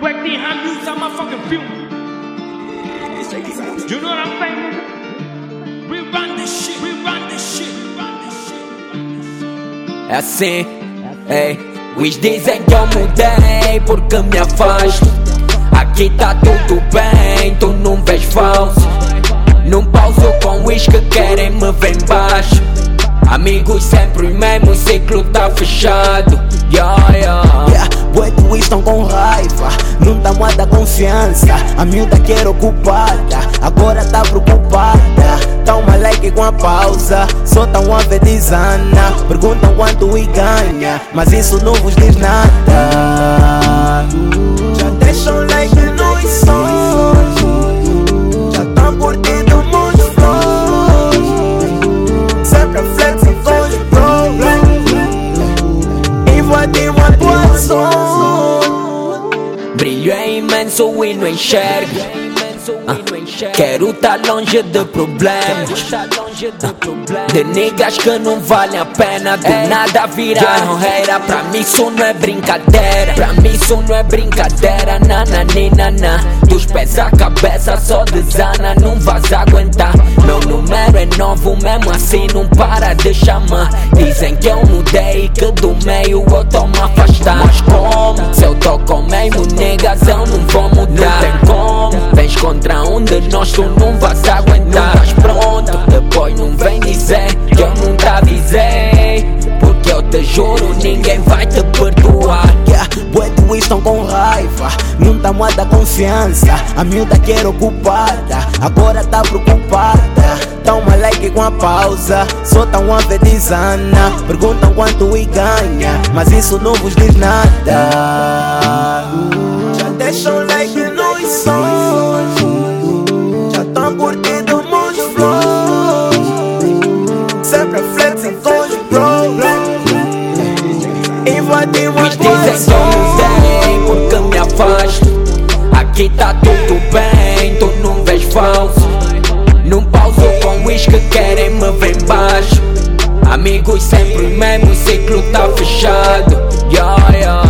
Working hard, use on my fucking fuel. You know what I'm saying? We run this shit, we run this shit, run this shit. É assim, ei. Os dizem que eu mudei porque me afasto. Aqui tá tudo bem, tu não vês falso. Não pauso com os que querem me ver baixo. Amigos sempre o mesmo ciclo tá fechado. Yeah, yeah. Yeah, bué estão com raiva, não dá muita confiança. A miúda quer ocupada, agora tá preocupada. Tá uma like com a pausa, só tão a ver desana. Perguntam quanto e ganha, mas isso não vos diz nada. Invadimos a tua zona. Brilho é imenso e não enxergo. Ah, quero tá longe de problemas. Ah, de niggas que não valem a pena. Do nada viraram reira. Pra mim isso não é brincadeira. Pra mim isso não é brincadeira. Nananina. Dos pés à cabeça só desana. Não vais aguentar. Meu número é novo, mesmo assim não para de chamar. Dizem que eu mudei que do meio eu tô me afastar. Mas como? Se eu tô com mesmo niggas, eu não vou mudar. Não tem como. Vens contra um de nós, tu não vais aguentar. Mas pronto, depois não vem dizer que eu não te avisei. Porque eu te juro, ninguém vai te perdoar. Yeah, bué estão com raiva, não tá muita confiança. A miúda quer ocupada, agora tá preocupada. Uma like com a pausa, tá uma ver desana. Perguntam quanto e ganha, mas isso não vos diz nada. Já deixa um like nos sons, já tão curtindo muitos flows. Sempre flexing com os bros. Invadimos eu mudei porque me afasto Aqui tá tudo bem, tu não vês falso Não pauso com os que querem me ver baixo. Amigos sempre o mesmo ciclo tá fechado. Yeah,